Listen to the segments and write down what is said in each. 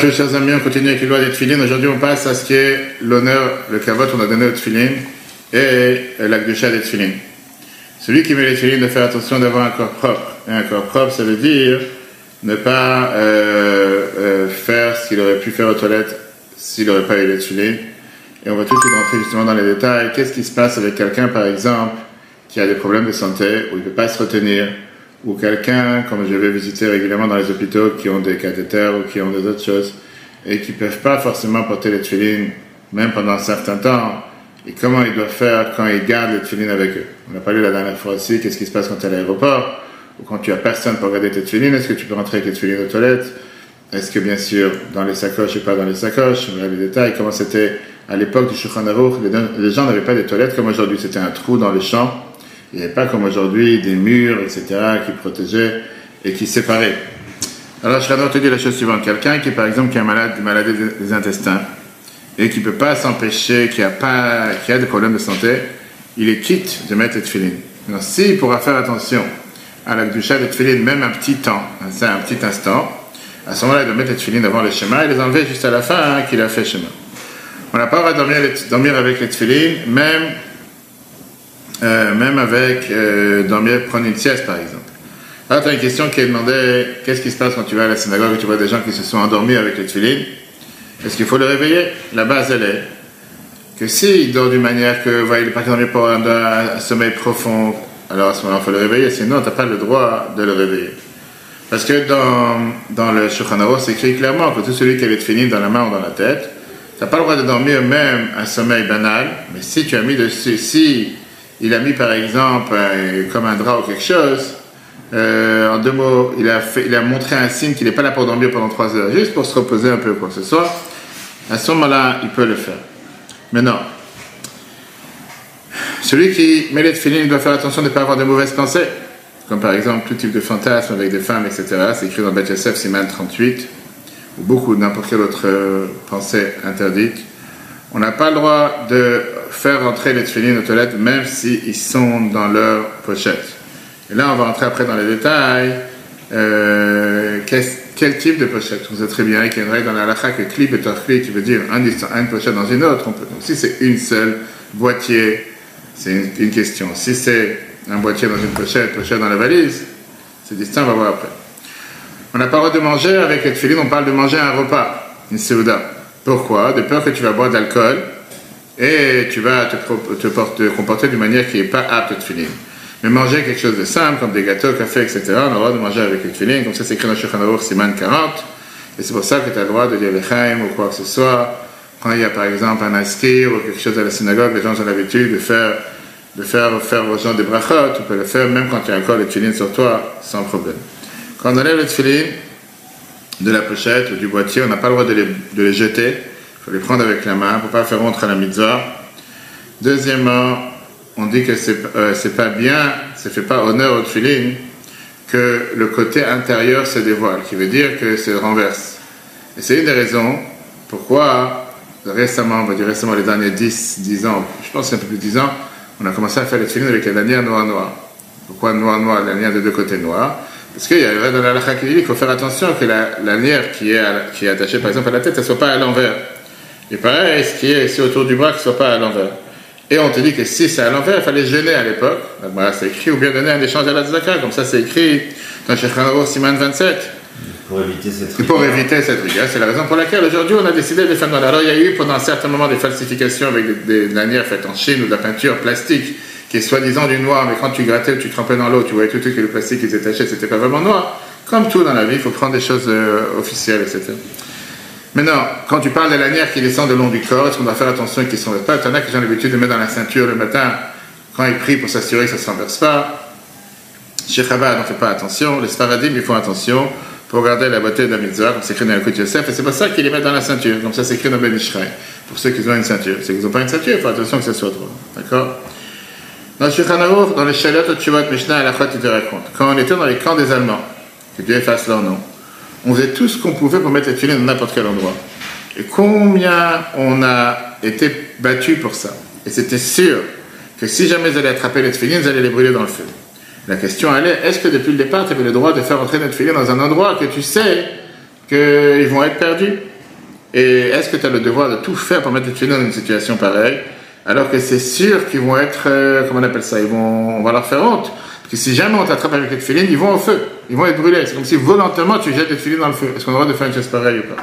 Chers amis, on continue avec les lois des. Aujourd'hui, on passe à ce qui est l'honneur, le kavot qu'on a donné aux tefilines et la gdusha des tefilines. Celui qui met les tefilines doit faire attention d'avoir un corps propre. Et un corps propre, ça veut dire ne pas euh, euh, faire ce qu'il aurait pu faire aux toilettes s'il n'aurait pas eu les tefilines. Et on va tout de suite rentrer justement dans les détails. Qu'est-ce qui se passe avec quelqu'un, par exemple, qui a des problèmes de santé, où il ne peut pas se retenir, ou quelqu'un, comme je vais visiter régulièrement dans les hôpitaux, qui ont des cathéters ou qui ont des autres choses, et qui ne peuvent pas forcément porter les tefilines, même pendant un certain temps, et comment ils doivent faire quand ils gardent les tefilines avec eux? On a parlé la dernière fois aussi, qu'est-ce qui se passe quand tu es à l'aéroport, ou quand tu as personne pour garder tes tefilines, est-ce que tu peux rentrer avec les tefilines aux toilettes? Est-ce que bien sûr, dans les sacoches et pas dans les sacoches? On a les détails, comment c'était à l'époque du Shulchan les gens n'avaient pas des toilettes comme aujourd'hui, c'était un trou dans les champs, il n'y avait pas comme aujourd'hui des murs, etc., qui protégeaient et qui séparaient. Alors, je vais te dire la chose suivante. Quelqu'un qui, par exemple, qui a malade, maladie des intestins et qui ne peut pas s'empêcher, qui a, pas, qui a des problèmes de santé, il est quitte de mettre les tefilines. Alors, s'il pourra faire attention à la douche des tefilines, même un petit temps, c'est un petit instant, à ce moment-là, il doit mettre les tefilines devant le schéma et les enlever juste à la fin hein, qu'il a fait schéma. On n'a pas le droit de dormir, dormir avec les tefilines, même euh, même avec euh, dormir, prendre une sieste par exemple. Alors, tu as une question qui demandée qu'est-ce qui se passe quand tu vas à la synagogue et tu vois des gens qui se sont endormis avec les tefilines? Est-ce qu'il faut les réveiller? La base, elle est que s'il dort d'une manière que, voilà, il n'est pas dormi pour un, un, sommeil profond, alors à ce moment-là, il faut le réveiller, sinon, tu n'as pas le droit de le réveiller. Parce que dans, dans le Shulchan c'est écrit clairement que tout celui qui a les tefilines dans la main ou dans la tête, tu n'as pas le droit de dormir même un sommeil banal, mais si tu as mis dessus, si il a mis par exemple comme un drap ou quelque chose, euh, en deux mots, il a, montré un signe qu'il n'est pas là pour dormir pendant trois heures, juste pour se reposer un peu, quoi que ce soit, à ce moment-là, il peut le faire. Maintenant, celui qui met les filines, il doit faire attention de ne pas avoir de mauvaises pensées, comme par exemple tout type de fantasme avec des femmes, etc. C'est écrit dans Beth Yosef, Siman 38, ou beaucoup, n'importe quelle autre euh, pensée interdite. On n'a pas le droit de faire rentrer les tefilines aux toilettes même s'ils sont dans leur pochette. Et là, on va rentrer après dans les détails. Euh, quel type de pochette? Vous savez très bien qu'il y a une règle dans la halakha que clip et torcli qui veut dire un, une pochette dans une autre. Donc si c'est une seule boîtier, c'est une, question. Si c'est un boîtier dans une pochette, pochette dans la valise, c'est distinct, on va voir après. On n'a pas le droit de manger avec les tefilines, on parle de manger un repas, une seuda. Pourquoi? De peur que tu vas boire de l'alcool et tu vas te, te, comporter d'une manière qui n'est pas apte de tefillin. Mais manger quelque chose de simple, comme des gâteaux, café, etc., on a le droit de manger avec les tefillin, comme ça c'est écrit dans Shulchan Aruch Siman 40, et c'est pour ça que tu as le droit de dire chaim ou quoi que ce soit. Quand il y a par exemple un askir ou quelque chose à la synagogue, les gens ont l'habitude de faire, de faire, faire aux gens des brachot, tu peux le faire même quand tu as encore les tefillin sur toi, sans problème. Quand on enlève les tefillin de la pochette ou du boîtier, on n'a pas le droit de les, de les jeter, faut les prendre avec la main pour pas faire rentrer la mitzvah. Deuxièmement, on dit que c'est euh, pas bien, ça fait pas honneur au tefillin que le côté intérieur se dévoile, qui veut dire que c'est renverse. Et c'est une des raisons pourquoi récemment, on va dire récemment les derniers 10, 10 ans, je pense c'est un peu plus de 10 ans, on a commencé à faire les tefillin avec la lanière noir-noir. Pourquoi noir-noir, la lanière de deux côtés noir Parce qu'il y a dans la qui dit qu'il faut faire attention que la lanière qui est, qui est attachée par exemple à la tête, elle ne soit pas à l'envers. Et pareil, ce qui est ici autour du bras, ne soit pas à l'envers. Et on te dit que si c'est à l'envers, il fallait gêner à l'époque. Voilà, c'est écrit, ou bien donner un échange à la tzaka, comme ça c'est écrit dans Shechanaro Siman 27. Pour éviter cette rigueur. Pour éviter cette rigueur. C'est la raison pour laquelle aujourd'hui on a décidé de faire dans Alors il y a eu pendant un certain moment des falsifications avec des, lanières faites en Chine ou de la peinture plastique qui est soi-disant du noir, mais quand tu grattais ou tu trempais dans l'eau, tu voyais tout de suite que le plastique était taché, c'était pas vraiment noir. Comme tout dans la vie, il faut prendre des choses euh, officielles, etc. Maintenant, quand tu parles de lanières qui descendent le long du corps, est-ce qu'on doit faire attention qu'ils ne s'enversent pas? Il y en a qui ont l'habitude de mettre dans la ceinture le matin quand ils prient pour s'assurer que ça ne s'enverse pas. Chez Chabad, on ne fait pas attention. Les Sfaradim, ils font attention pour garder la beauté de la mitzvah, comme c'est écrit dans le Yosef, et c'est pour ça qu'ils les mettent dans la ceinture, comme ça c'est écrit dans Ben pour ceux qui ont une ceinture. C'est qu'ils n'ont pas une ceinture, il faut attention que ça soit droit. D'accord? Dans le dans les Shalot Tshuvot Mishnah, à la fois, tu te racontes. Quand on était dans les camps des Allemands, que Dieu efface leur nom, on faisait tout ce qu'on pouvait pour mettre les filets dans n'importe quel endroit. Et combien on a été battu pour ça. Et c'était sûr que si jamais ils allaient attraper les filets, ils allaient les brûler dans le feu. La question allait, est-ce que depuis le départ, tu avais le droit de faire entrer notre filet dans un endroit que tu sais qu'ils vont être perdus? Et est-ce que tu as le devoir de tout faire pour mettre les tefilines dans une situation pareille? Alors que c'est sûr qu'ils vont être, euh, comment on appelle ça, ils vont, on va leur faire honte. Parce que si jamais on t'attrape avec les tefilines, ils vont au feu, ils vont être brûlés. C'est comme si volontairement tu jettes les tefilines dans le feu. Est-ce qu'on a le droit de faire une chose pareille ou pas?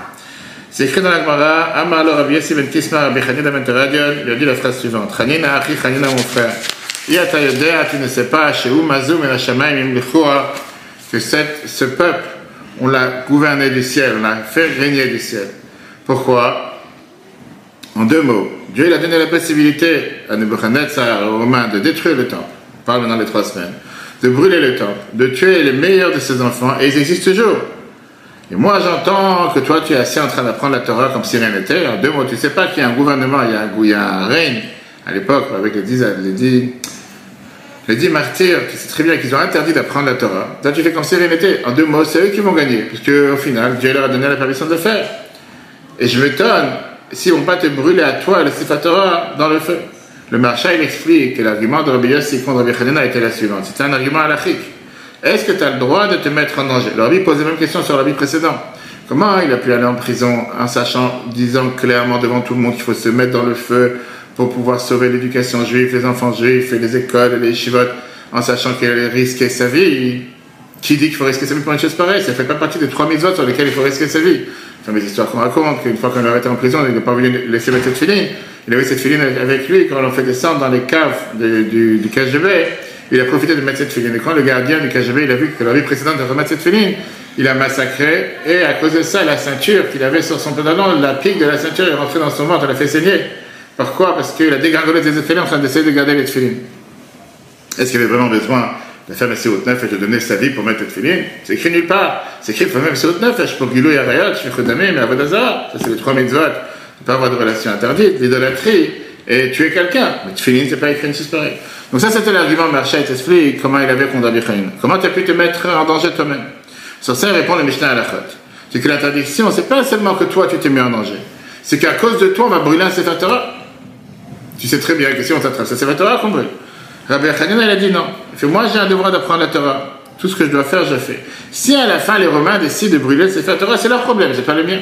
C'est écrit dans la Gemara, Amar lo Rabbi Yossi ben Kisma Rabbi Chanina ben il a dit la phrase suivante, Chanina achi mon frère, Yata yodea, tu ne sais pas, chez Umazum et la Shamaim que cette, ce peuple, on l'a gouverné du ciel, on l'a fait régner du ciel. Pourquoi? En deux mots, Dieu a donné la possibilité à Nebuchadnezzar, aux Romains, de détruire le temple. On parle dans les trois semaines. De brûler le temple, de tuer les meilleurs de ses enfants, et ils existent toujours. Et moi, j'entends que toi, tu es assis en train d'apprendre la Torah comme si rien n'était. En deux mots, tu sais pas qu'il y a un gouvernement, il y a un, règne, à l'époque, avec les dix, les dix, les dix martyrs, sais très bien qu'ils ont interdit d'apprendre la Torah. Toi, tu fais comme si rien n'était. En deux mots, c'est eux qui vont gagner, puisque au final, Dieu leur a donné la permission de le faire. Et je m'étonne si on va te brûler à toi le Sefer Torah dans le feu. Le marchand, il explique que l'argument de Rabbi Yossi contre Rabbi Hanina était la suivante. C'était un argument halachique. Est-ce que tu as le droit de te mettre en danger? Le Rabbi posait la même question sur le Rabbi précédent. Comment il a pu aller en prison en sachant, disant clairement devant tout le monde qu'il faut se mettre dans le feu pour pouvoir sauver l'éducation juive, les enfants juifs et les écoles et les chivotes, en sachant qu'il allait risquer sa vie? Qui dit qu'il faut risquer sa vie pour une chose pareille? Ça ne fait pas partie des trois autres sur lesquelles il faut risquer sa vie. Enfin, les histoires qu'on raconte, qu'une fois qu'on l'a arrêté en prison, il n'a pas voulu laisser mettre cette filine. Il avait cette filine avec lui, quand on l'a fait descendre dans les caves du, KGB, il a profité de mettre cette filine. Et quand le gardien du KGB, il a vu que la vie précédente de remettre cette filine, il a massacré, et à cause de ça, la ceinture qu'il avait sur son pantalon, la pique de la ceinture est rentrée dans son ventre, elle a fait saigner. Pourquoi? Parce qu'il a dégringolé des filines en train d'essayer de garder les filines. Est-ce qu'il avait vraiment besoin de Messie haute neuf et de donner sa vie pour mettre les filines C'est écrit nulle part. C'est écrit faire Messie haute neuf, pour Gilou et Arayot, Shechudamé, mais Avodazara. Ça, c'est les trois mitzvot. Ne pas avoir de relation interdite, l'idolâtrie et tuer quelqu'un. Mais ce c'est pas écrit une pareille. Donc, ça, c'était l'argument Marcha et t'explique comment il avait contre Rabbi Comment tu as pu te mettre en danger toi-même Sur ça, répond le Mishnah à la C'est que l'interdiction, c'est pas seulement que toi, tu t'es mis en danger. C'est qu'à cause de toi, on va brûler un Sefer. Tu sais très bien que si on t'attrape, c'est la Torah qu'on brûle. Rabbi Hanina, il a dit non. Il fait, moi, j'ai un devoir d'apprendre la Torah. Tout ce que je dois faire, je fais. Si à la fin, les Romains décident de brûler le Sefer Torah, c'est leur problème, c'est pas le mien.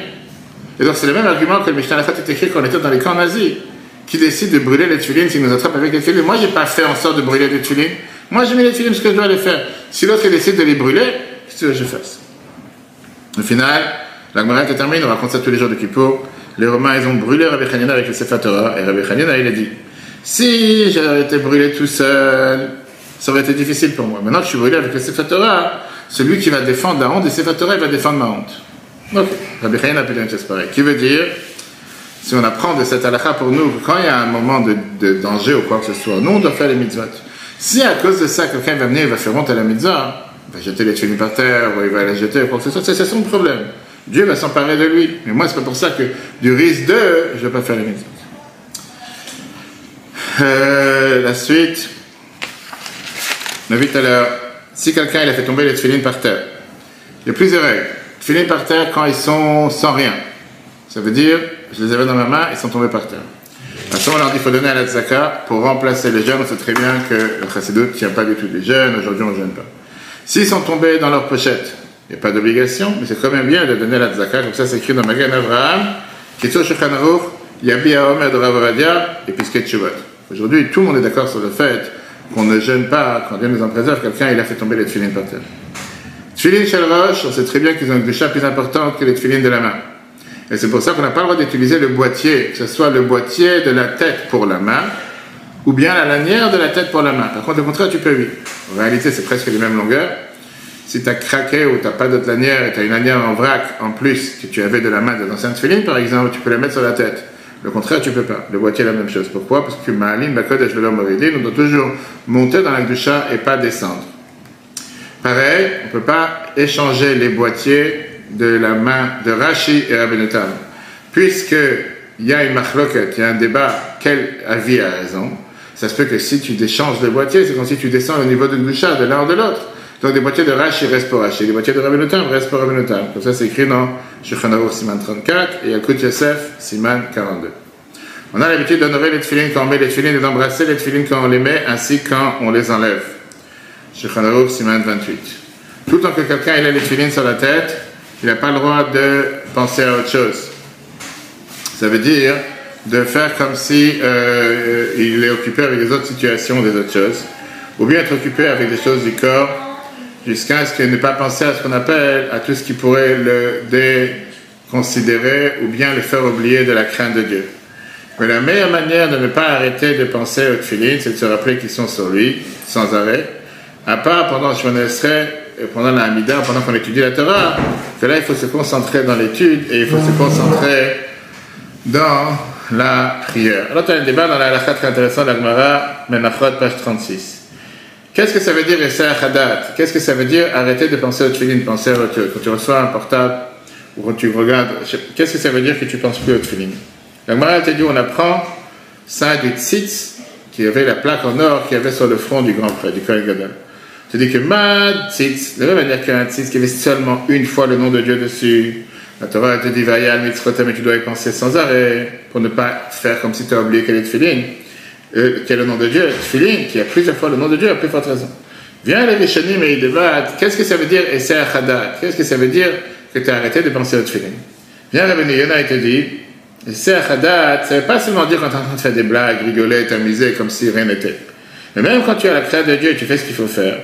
Et donc, c'est le même argument que le Mishnah est écrit quand on était dans les camps nazis, qui décide de brûler les tulines s'ils nous attrapent avec les tulines. Moi, j'ai pas fait en sorte de brûler les tulines. Moi, j'ai mis les tulines parce que je dois les faire. Si l'autre décide de les brûler, qu'est-ce que je fasse? Au final, la Gemara termine, on raconte ça tous les jours de Kippour les Romains, ils ont brûlé Rabbi Hanina avec le Sefer Torah, et Rabbi Hanina, il a dit, si j'avais été brûlé tout seul, ça aurait été difficile pour moi. Maintenant que je suis brûlé avec le Sefer celui qui va défendre la honte des Sefer il va défendre ma honte. Ok, Rabbi chose pareille. Qui veut dire, si on apprend de cette halakha pour nous, quand il y a un moment de, danger ou quoi que ce soit, nous, on doit faire les mitzvot. Si à cause de ça, quelqu'un va venir, il va faire honte à la mitzvah, il va jeter les tuiles par terre, il va la jeter, ou quoi que ce soit, c'est son problème. Dieu va s'emparer de lui. Mais moi, c'est pas pour ça que du risque de, je vais pas faire les médecins. Euh, la suite. On a vu tout à l'heure, si quelqu'un a fait tomber les tefilines par terre, il y a plusieurs règles. Tefilines par terre quand ils sont sans rien. Ça veut dire, je les avais dans ma main, ils sont tombés par terre. À ce moment-là, il faut donner à la tzaka pour remplacer les jeunes. On sait très bien que le chassidut ne tient pas du tout les jeunes. Aujourd'hui, on ne gêne pas. S'ils sont tombés dans leur pochette, il n'y a pas d'obligation, mais c'est quand même bien de donner la tzaka. Donc ça, c'est écrit dans Magan Avraham, Kitso Shulchan Yabi Rav et Pisket Shuvot. Aujourd'hui, tout le monde est d'accord sur le fait qu'on ne gêne pas, quand Dieu nous en préserve, quelqu'un, il a fait tomber les tefilines par terre. Tefilines chez roche, on sait très bien qu'ils ont une décharge plus importante que les tefilines de la main. Et c'est pour ça qu'on n'a pas le droit d'utiliser le boîtier, que ce soit le boîtier de la tête pour la main, ou bien la lanière de la tête pour la main. Par contre, au contraire, tu peux oui. En réalité, c'est presque les mêmes longueurs. Si tu as craqué ou tu n'as pas d'autre lanière et tu as une lanière en vrac en plus que tu avais de la main de l'ancienne filine par exemple, tu peux la mettre sur la tête. Le contraire, tu peux pas. Le boîtier la même chose. Pourquoi? Parce que Ma'alim, Bakodesh, Velom, on doit toujours monter dans la chat et pas descendre. Pareil, on ne peut pas échanger les boîtiers de la main de Rashi et Rabbenutam. Puisqu'il y a une machloket, il y a un débat, quel avis a raison? Ça se peut que si tu échanges le boîtier, c'est comme si tu descends au niveau de Gdusha, de l'un ou de l'autre. Donc des boîtiers de Rashi restent pour Rashi, des boîtiers de Rabbeinu restent pour Rabbeinu Comme ça, c'est écrit dans Shulchan Siman 34 et Yakut Yosef Siman 42. On a l'habitude d'honorer les tefilines quand on met les tefilines et d'embrasser les tefilines quand on les met, ainsi quand on les enlève. Shulchan Siman 28. Tout le temps que quelqu'un a les tefilines sur la tête, il n'a pas le droit de penser à autre chose. Ça veut dire de faire comme si euh, il est occupé avec les autres situations, des autres choses, ou bien être occupé avec des choses du corps, jusqu'à ce qu'il n'ait pas pensé à ce qu'on appelle, à tout ce qui pourrait le déconsidérer, ou bien le faire oublier de la crainte de Dieu. Mais la meilleure manière de ne pas arrêter de penser aux tefillin, c'est de se rappeler qu'ils sont sur lui, sans arrêt, à part pendant le serait pendant la Hamida, pendant qu'on étudie la Torah, que là il faut se concentrer dans l'étude et il faut se concentrer dans la prière. Alors, tu as un débat dans la halakha très intéressant d'Agmara, Menachot, page 36. Qu'est-ce que ça veut dire Essa Hadat? Qu'est-ce que ça veut dire arrêter de penser au tefillin, penser au Quand tu reçois un portable ou quand tu regardes, qu'est-ce que ça veut dire que tu penses plus au tefillin L'Agmara te dit on apprend ça du tzitz qui avait la plaque en or qui avait sur le front du grand prêtre, du Kohen Gadol. Dis que Mad tzitz, de la même manière qu'un tzitz qui avait seulement une fois le nom de Dieu dessus, la Torah te dit Vayal mais tu dois y penser sans arrêt pour ne pas faire comme si tu as oublié quel est tefillin, euh, quel est le nom de Dieu, tefillin, qui a plusieurs fois le nom de Dieu, à plus forte raison. Viens les Rishonim et débattent, qu'est-ce que ça veut dire Esser Hadat Qu'est-ce que ça veut dire que tu as arrêté de penser au tefillin Viens Rabbi Yona et te dit, Esser Hadat, ça ne veut pas seulement dire quand tu es en train de faire des blagues, rigoler, t'amuser comme si rien n'était. Mais même quand tu as la création de Dieu et tu fais ce qu'il faut faire,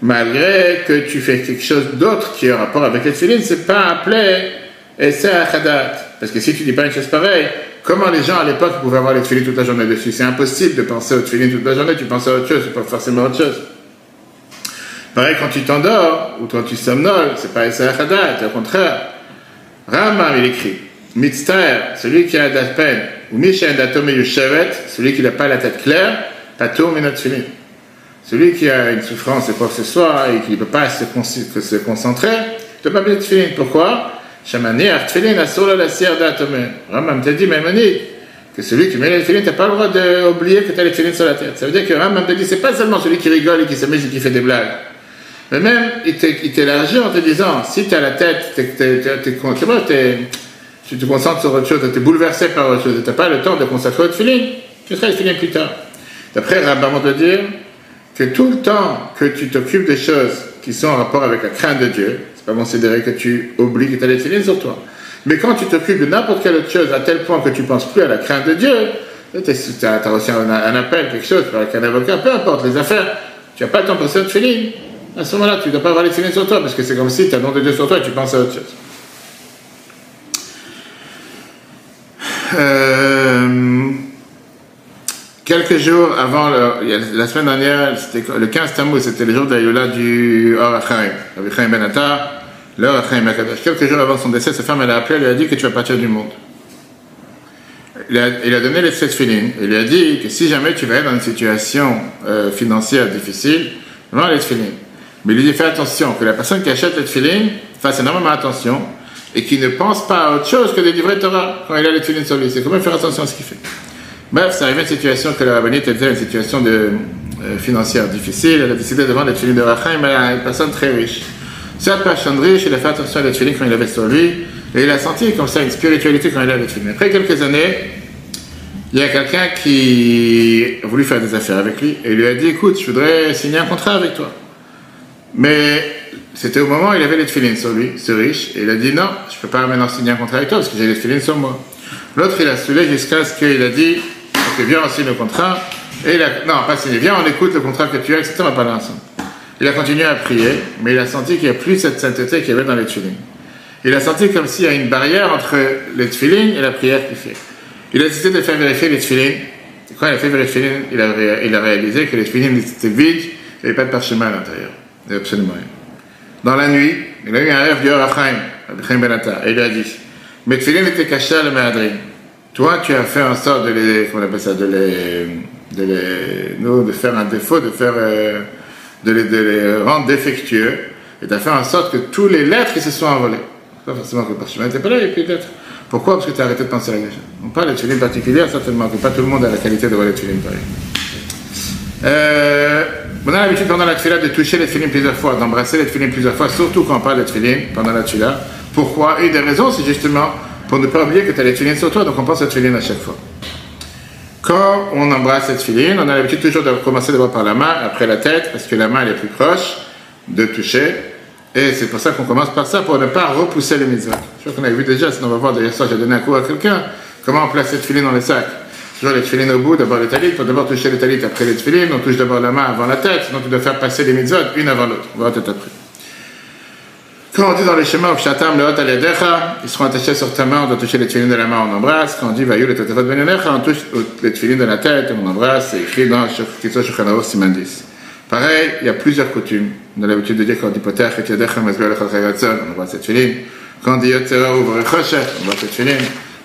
malgré que tu fais quelque chose d'autre qui est en rapport avec le tefillin, c'est pas appelé et c'est Hadat. Parce que si tu dis pas une chose pareille, comment les gens à l'époque pouvaient avoir les tefillin toute la journée dessus? C'est impossible de penser au tefillin toute la journée, tu penses à autre chose, c'est pas forcément autre chose. Pareil, quand tu t'endors ou quand tu somnoles, c'est pas Essa Hadat, au contraire. Rama, il écrit Mitztaer, celui qui a la peine, ou Mishen Datome Yushavet, celui qui n'a pas la tête claire, Tato Minot Celui qui a une souffrance et quoi que ce soit et qui ne peut pas se, concentrer, ne peut pas tefillin. Pourquoi? Shamaniach, Tfilin, Asura, la d'Atome. Rambam te dit, Maïmonide, que celui qui met les tefillin, tu n'as pas le droit d'oublier que tu as les sur la tête. Ça veut dire que Rambam te dit, c'est pas seulement celui qui rigole et qui s'amuse et qui fait des blagues. Mais même, il t'élargit en te disant, si tu as la tête, tu te concentres sur autre chose, tu es bouleversé par autre chose, tu n'as pas le temps de consacrer au tefillin, tu seras tefillin plus tard. D'après Rambam, on te dire que tout le temps que tu t'occupes des choses qui sont en rapport avec la crainte de Dieu, considérer que tu oublies que tu as les sur toi. Mais quand tu t'occupes de n'importe quelle autre chose à tel point que tu ne penses plus à la crainte de Dieu, tu as, reçu un, appel, quelque chose, avec un avocat, peu importe, les affaires, tu n'as pas le temps de penser à tefillin. À ce moment-là, tu ne dois pas avoir les tefillin sur toi, parce que c'est comme si tu as le nom de Dieu sur toi et tu penses à autre chose. Euh, quelques jours avant, la semaine dernière, le 15 Tammuz, c'était le jour d'Ayola du Or Achaim, Chaim Ben Quelques jours avant son décès, sa femme elle a appelé, elle lui a dit que tu vas partir du monde. Il a, donné les sept filines. Il lui a dit que si jamais tu vas être dans une situation euh, financière difficile, vends les filines. Mais il lui dit fais attention, que la personne qui achète les filines fasse énormément attention et qui ne pense pas à autre chose que de livrer Torah quand il a les filines sur lui. C'est comment faire attention à ce qu'il fait. Bref, c'est arrivé une situation que la rabbinite était une situation de, euh, financière difficile. Elle a décidé de vendre les filines de Rachaim à une personne très riche. Cette personne riche, il a fait attention à les quand il avait sur lui, et il a senti comme ça une spiritualité quand il avait les Après quelques années, il y a quelqu'un qui a voulu faire des affaires avec lui et lui a dit Écoute, je voudrais signer un contrat avec toi. Mais c'était au moment où il avait les filines sur lui, ce riche, et il a dit Non, je ne peux pas maintenant signer un contrat avec toi parce que j'ai les filines sur moi. L'autre, il a saoulé jusqu'à ce qu'il a dit Ok, viens, on signe le contrat. Et il a, non, pas signé, viens, on écoute le contrat que tu as, etc. On va parler ensemble. Il a continué à prier, mais il a senti qu'il n'y a plus cette sainteté qu'il y avait dans les tefillin. Il a senti comme s'il y a une barrière entre les tefillin et la prière qu'il fait. Il a décidé de faire vérifier les tefillin. Quand il a fait vérifier, il a, réalisé que les tefillin étaient vides, il n'y avait pas de parchemin à l'intérieur. Il avait absolument rien. Dans la nuit, il a eu un rêve du Achaim, Achaim Benata, et il a dit Mes tefillin étaient cachés à la Toi, tu as fait en sorte de les, comment on appelle ça, de les, de les, de faire un défaut, de faire, euh, de les, rendre défectueux, et de faire en sorte que tous les lettres qui se sont envolées. Pas forcément que parchemin n'était pas là, il y a plus d'être. Pourquoi? Parce que tu as arrêté de penser à la gâchette. On parle de tuiles particulière, certainement, que pas tout le monde a la qualité de voir les tuiles pareilles. Euh, on a l'habitude pendant la tefila de toucher les filines plusieurs fois, d'embrasser les filines plusieurs fois, surtout quand on parle de filines pendant la tefila. Pourquoi? Une des raisons, c'est justement pour ne pas oublier que tu as les filines sur toi, donc on pense à la à chaque fois. Quand on embrasse cette filine, on a l'habitude toujours de commencer d'abord par la main, après la tête, parce que la main elle est plus proche de toucher. Et c'est pour ça qu'on commence par ça, pour ne pas repousser les mitzvot. Je crois qu'on avait vu déjà, sinon on va voir, d'ailleurs ça j'ai donné un coup à quelqu'un, Comment on place les tefilines dans les sacs Toujours les tefilines au bout, d'abord les talit, pour d'abord toucher les talit après les tefilines, on touche d'abord la main avant la tête, sinon tu dois faire passer les mitzvot une avant l'autre. On va voir tout après. Quand on dit dans les chemins, le hot ils seront attachés sur ta main, on doit toucher les tefilines de la main, on embrasse. Quand on dit Vayou benenecha, on touche les tefilines de la tête, on embrasse, c'est écrit dans Kitso Shulchan Siman 10. Pareil, il y a plusieurs coutumes. On a l'habitude de dire quand on dit Poter et Yadecha Mazbel on embrasse cette filine. Quand on dit Yotzera ou Vorechoshet, on embrasse cette filine.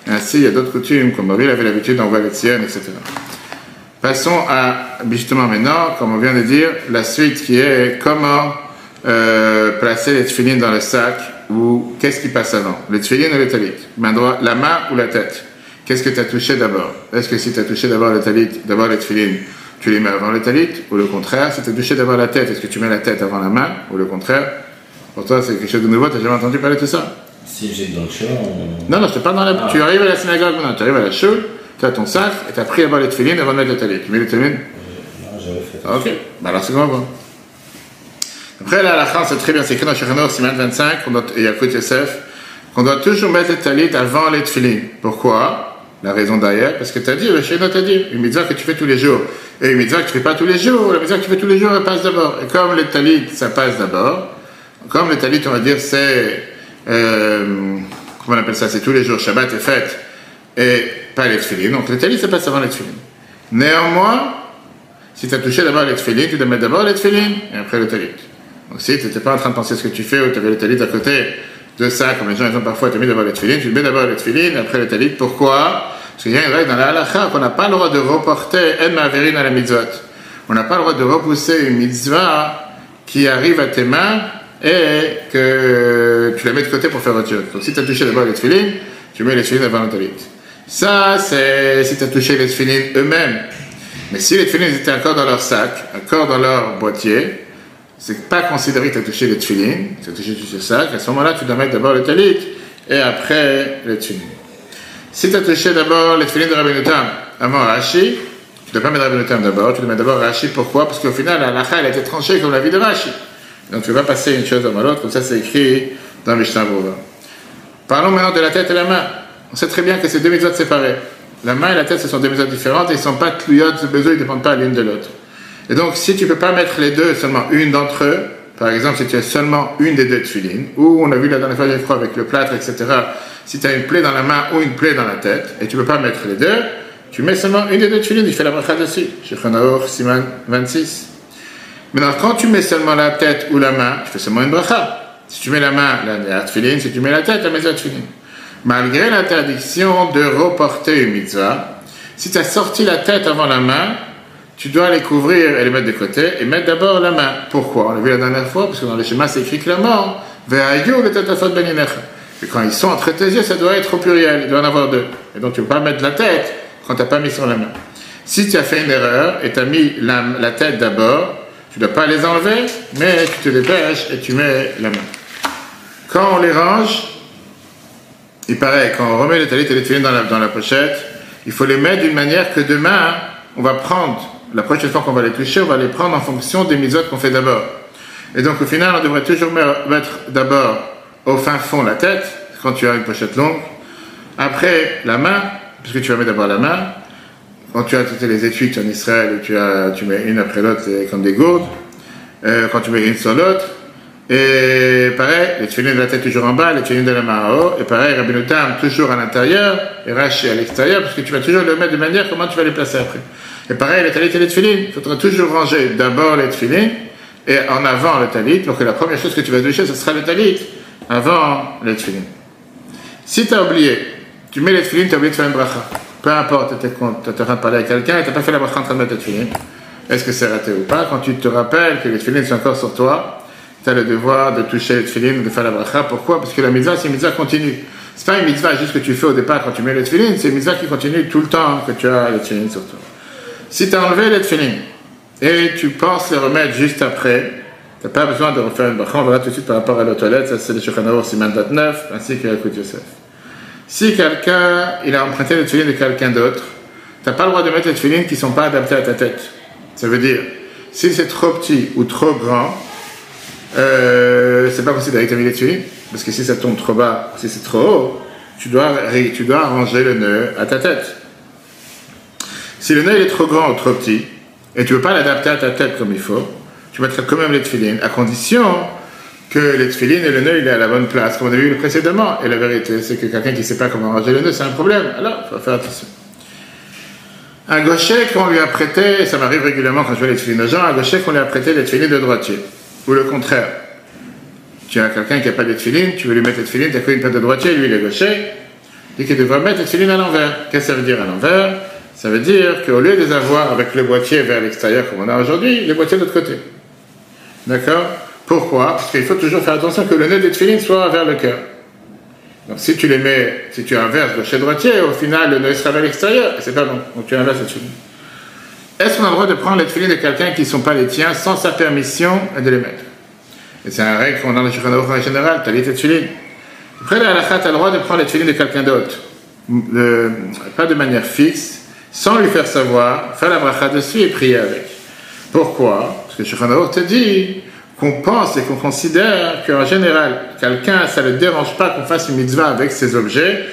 Et ainsi, il y a d'autres coutumes, comme Marie avait l'habitude d'envoyer les siennes, etc. Passons à, justement maintenant, comme on vient de dire, la suite qui est comment euh, placer les tefilines dans le sac ou qu'est-ce qui passe avant Les tefilines ou les talit La main ou la tête? Qu'est-ce que tu as touché d'abord? Est-ce que si tu as touché d'abord les talit, d'abord les tefilines, tu les mets avant les talit ou le contraire? Si tu as touché d'abord la tête, est-ce que tu mets la tête avant la main ou le contraire? Pour toi, c'est quelque chose de nouveau, tu n'as jamais entendu parler de ça? Si j'ai dans le show, Non, non, je te parle dans la... Ah. Tu arrives à la synagogue maintenant, tu arrives à la chou, tu as ton sac et tu as pris d'abord les tefilines avant de mettre les talit. Tu mets les tefilines euh, Non, j'avais fait. Ah, ok, bah alors c'est comment après, la fin, c'est très bien, c'est écrit dans Shechanor, Siman 25, on doit, et Yakut Yosef, qu'on doit toujours mettre les talit avant les tefilin. Pourquoi? La raison derrière, parce que tu as dit, le Shechanor t'a dit, une mitzvah que tu fais tous les jours, et une mitzvah que tu fais pas tous les jours, la mitzvah que tu fais tous les jours, elle passe d'abord. Et comme les talit, ça passe d'abord, comme les talit, on va dire, c'est, euh, comment on appelle ça, c'est tous les jours, Shabbat et fête, et pas les tefilin. Donc les talit, ça passe avant les tefilin. Néanmoins, si tu as touché d'abord les tefilin, tu dois mettre d'abord les tefilin, et après le talit. Donc si tu n'étais pas en train de penser ce que tu fais ou tu avais le talit à côté de ça, comme les gens ils parfois, tu mis d'abord les tefilines, tu mets d'abord les tefilines, après le talit. Pourquoi? Parce qu'il y a une règle dans la halakha qu'on n'a pas le droit de reporter en maverine à la mitzvot. On n'a pas le droit de repousser une mitzvah qui arrive à tes mains et que tu la mets de côté pour faire autre chose. Donc si tu as touché d'abord les tefilines, tu mets les tefilines avant le talit. Ça, c'est si tu as touché les tefilines eux-mêmes. Mais si les tefilines étaient encore dans leur sac, encore dans leur boîtier, c'est pas considéré que tu as touché les tefilines, tu as touché tout ce sac, à ce moment-là, tu dois mettre d'abord le talit et après les tefilines. Si tu as touché d'abord les tefilines de Rabbi Nutam avant Rashi, tu ne dois pas mettre Rabbi Nutam d'abord, tu dois mettre d'abord Rashi. Pourquoi? Parce qu'au final, la lacha, elle a été tranchée comme la vie de Rashi. Donc tu vas pas passer une chose avant l'autre, comme ça c'est écrit dans Mishnah Bova. Parlons maintenant de la tête et la main. On sait très bien que c'est deux méthodes séparées. La main et la tête, ce sont deux méthodes différentes et ils ne sont pas tlouillottes, ce besoin, ils ne dépendent pas l'une de l'autre. Et donc, si tu peux pas mettre les deux, seulement une d'entre eux, par exemple, si tu as seulement une des deux tefilines, ou on a vu la dernière fois, je crois, avec le plâtre, etc., si tu as une plaie dans la main ou une plaie dans la tête, et tu peux pas mettre les deux, tu mets seulement une des deux tefilines, il fait la bracha dessus. Chez Khanaor, Siman 26. Maintenant, quand tu mets seulement la tête ou la main, tu fais seulement une bracha. Si tu mets la main, la tefilin, si tu mets la tête, la la tefilin. Malgré l'interdiction de reporter une mitzvah, si tu as sorti la tête avant la main, tu dois les couvrir et les mettre de côté et mettre d'abord la main. Pourquoi? On l'a vu la dernière fois, parce que dans le schéma c'est écrit clairement ben et quand ils sont entre tes yeux, ça doit être au pluriel, il doit en avoir deux. Et donc tu ne peux pas mettre la tête quand tu n'as pas mis sur la main. Si tu as fait une erreur et tu as mis la, tête d'abord, tu ne dois pas les enlever, mais tu te dépêches et tu mets la main. Quand on les range, il paraît, quand on remet les talit et les dans dans la pochette, il faut les mettre d'une manière que demain, on va prendre la prochaine fois qu'on va les toucher, on va les prendre en fonction des misotes qu'on fait d'abord. Et donc au final, on devrait toujours mettre d'abord au fin fond la tête, quand tu as une pochette longue, après la main, puisque tu vas mettre d'abord la main, quand tu as toutes les étuis en Israël, tu, as, tu mets une après l'autre comme des gourdes, euh, quand tu mets une sur l'autre, et pareil, les tefilines de la tête toujours en bas, les tefilines de la main en haut. Et pareil, Rabbi toujours à l'intérieur et Rashi à l'extérieur, parce que tu vas toujours le mettre de manière comment tu vas les placer après. Et pareil, les talit et les. Il faudra toujours ranger d'abord les et en avant le talit, que la première chose que tu vas toucher, ce sera le talit avant les. Si tu as oublié, tu mets les tefilines, tu as oublié de faire une bracha. Peu importe, tu es en train de parler avec quelqu'un et tu n'as pas fait la bracha en train de mettre les. Est-ce que c'est raté ou pas? Quand tu te rappelles que les tefilines sont encore sur toi, tu as le devoir de toucher les tefilines, de faire la bracha. Pourquoi? Parce que la mitzvah, c'est une mitzvah continue. C'est pas une mitzvah juste que tu fais au départ quand tu mets les c'est une mitzvah qui continue tout le temps que tu as les sur toi. Si tu as enlevé les tefilines et tu penses les remettre juste après, tu n'as pas besoin de refaire une bracha. On verra tout de suite par rapport à la toilette, ça c'est le Shulchan Siman 29, ainsi que l'écoute Yosef. Si quelqu'un, il a emprunté les tefilines de quelqu'un d'autre, tu n'as pas le droit de mettre les tefilines qui ne sont pas adaptées à ta tête. Ça veut dire, si c'est trop petit ou trop grand, euh, c'est pas considéré que les tefilines, parce que si ça tombe trop bas, si c'est trop haut, tu dois, tu dois arranger le nœud à ta tête. Si le nœud est trop grand ou trop petit, et tu ne veux pas l'adapter à ta tête comme il faut, tu mettras quand même les à condition que les tefilines et le nœud il à la bonne place, comme on a vu précédemment. Et la vérité, c'est que quelqu'un qui ne sait pas comment arranger le nœud, c'est un problème. Alors, il faut faire attention. Un gaucher qu'on lui a prêté, ça m'arrive régulièrement quand je vois les tefilines aux gens, un gaucher qu'on lui a prêté les de droitier. Ou le contraire. Tu as quelqu'un qui n'a pas de tefilines, tu veux lui mettre les tefilines, tu as fait une paire de droitier, lui il est gaucher, dit qu'il devrait mettre les tefilines à l'envers. Qu'est-ce que ça veut dire à l'envers? Ça veut dire qu'au lieu de les avoir avec le boîtier vers l'extérieur comme on a aujourd'hui, les boîtiers de l'autre côté. D'accord? Pourquoi? Parce qu'il faut toujours faire attention que le nez des tefilines soit vers le cœur. Donc si tu les mets, si tu inverses gaucher droitier, au final le nœud sera vers l'extérieur, et c'est pas bon. Donc tu inverses les. Est-ce qu'on a le droit de prendre les de quelqu'un qui ne sont pas les tiens sans sa permission et de les mettre? Et c'est un règle qu'on a dans le en général, tu as les tefilines. Après la halakha, tu as le droit de prendre les de quelqu'un d'autre. Pas de manière fixe, sans lui faire savoir, faire la bracha dessus et prier avec. Pourquoi? Parce que Shulchan te dit qu'on pense et qu'on considère qu'en général, quelqu'un, ça ne le dérange pas qu'on fasse une mitzvah avec ses objets,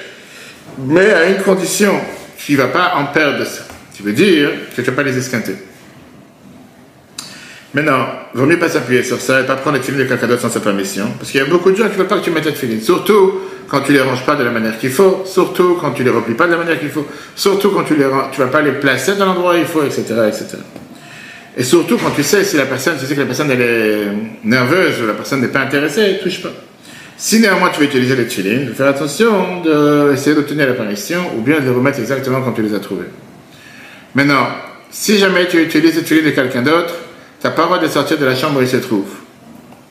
mais à une condition, qu'il ne va pas en perdre ça. Tu veux dire que tu ne vas pas les esquinter. Maintenant, il vaut mieux pas s'appuyer sur ça et pas prendre les films de quelqu'un d'autre sans sa permission, parce qu'il y a beaucoup de gens qui ne veulent pas que tu mettes les films, surtout quand tu les ranges pas de la manière qu'il faut, surtout quand tu les replies pas de la manière qu'il faut, surtout quand tu ne tu vas pas les placer dans l'endroit où il faut, etc., etc. Et surtout quand tu sais si la personne, tu sais que la personne elle est nerveuse ou la personne n'est pas intéressée, touche pas. Si néanmoins tu veux utiliser les il faut faire attention d'essayer d'obtenir la permission ou bien de les remettre exactement quand tu les as trouvés. Maintenant, si jamais tu utilises les filines de quelqu'un d'autre, tu n'as pas le droit de sortir de la chambre où il se trouve.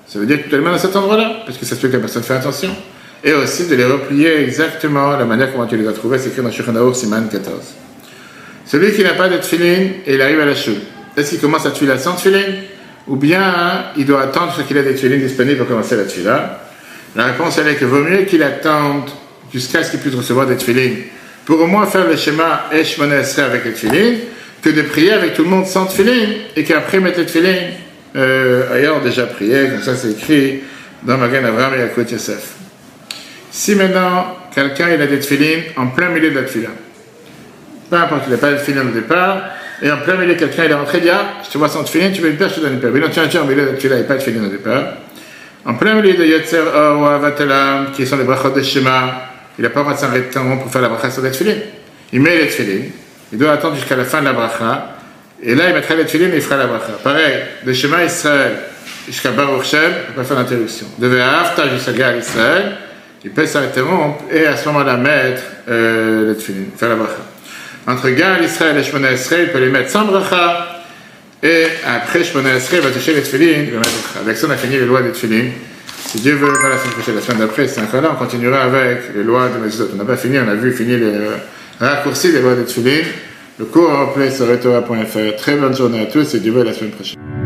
Ça veut dire que tu les mets dans cet endroit-là, parce que ça se fait que la personne fait attention. Et aussi de les replier exactement la manière comment tu les as trouvés, c'est écrit dans Shulchan Siman 14. Celui qui n'a pas de et il arrive à la choule, est-ce qu'il commence à tuer la sans Ou bien il doit attendre qu'il ait des tuiles disponibles pour commencer la tuila La réponse elle est que vaut mieux qu'il attende jusqu'à ce qu'il puisse recevoir des pour au moins faire le schéma Eshmona avec les que de prier avec tout le monde sans tuilines et qu'après mettre les tuilines euh, ailleurs déjà prié, comme ça c'est écrit dans Magan Avraham et Akot Yosef. Si maintenant quelqu'un il a des tuilines en plein milieu de la tuila, peu importe, il n'a pas de tuilines au départ, et en plein milieu, quelqu'un il est rentré, il dit Ah, je te vois sans tefillin, tu veux une paire, je te donne une paire. Mais non, tiens, tiens, au milieu de il n'y pas de tefillin au départ. En plein milieu de Yetzer ou Avatelam, qui sont les brachot de Shema, il n'a pas le droit de pour faire la bracha sur les tefillin. Il met les tefillin, il doit attendre jusqu'à la fin de la bracha, et là il mettra les tefillin et il fera la bracha. Pareil, de Shema Israël jusqu'à Baruch Shem, il peut faire l'interruption. De Ve'afta jusqu'à Gal Israël, il peut s'arrêter et à ce moment-là mettre euh, les tefillin, faire la bracha entre Gal Israël et Shmona Israël, il peut les mettre sans bracha, et après Shmona Israël, il va toucher les bracha. Avec ça, on a fini les lois des tefillin. Si Dieu veut, pas la semaine prochaine, la semaine d'après, c'est un là, on continuera avec les lois de Mesut. On n'a pas fini, on a vu finir les raccourcis des lois des tefillin. Le cours en replay sur retora.fr. Très bonne journée à tous et Dieu veut la semaine prochaine.